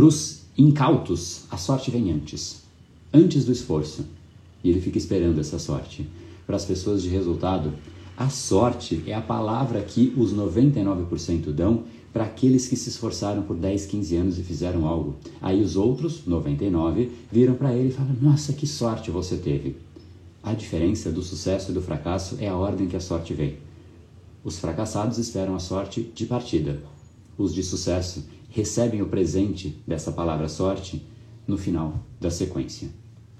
Para os incautos, a sorte vem antes, antes do esforço. E ele fica esperando essa sorte. Para as pessoas de resultado, a sorte é a palavra que os 99% dão para aqueles que se esforçaram por 10, 15 anos e fizeram algo. Aí os outros, 99, viram para ele e falam: Nossa, que sorte você teve. A diferença do sucesso e do fracasso é a ordem que a sorte vem. Os fracassados esperam a sorte de partida. Os de sucesso recebem o presente dessa palavra sorte no final da sequência.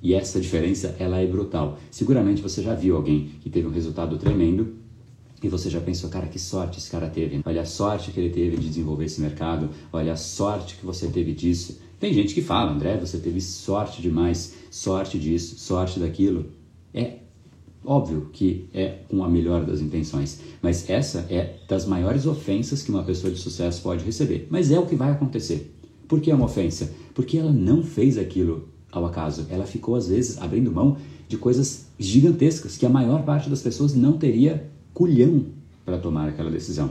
E essa diferença ela é brutal. Seguramente você já viu alguém que teve um resultado tremendo e você já pensou, cara, que sorte esse cara teve. Olha a sorte que ele teve de desenvolver esse mercado, olha a sorte que você teve disso. Tem gente que fala, André, você teve sorte demais, sorte disso, sorte daquilo. É Óbvio que é com a melhor das intenções, mas essa é das maiores ofensas que uma pessoa de sucesso pode receber. Mas é o que vai acontecer. Por que é uma ofensa? Porque ela não fez aquilo ao acaso. Ela ficou, às vezes, abrindo mão de coisas gigantescas que a maior parte das pessoas não teria culhão para tomar aquela decisão.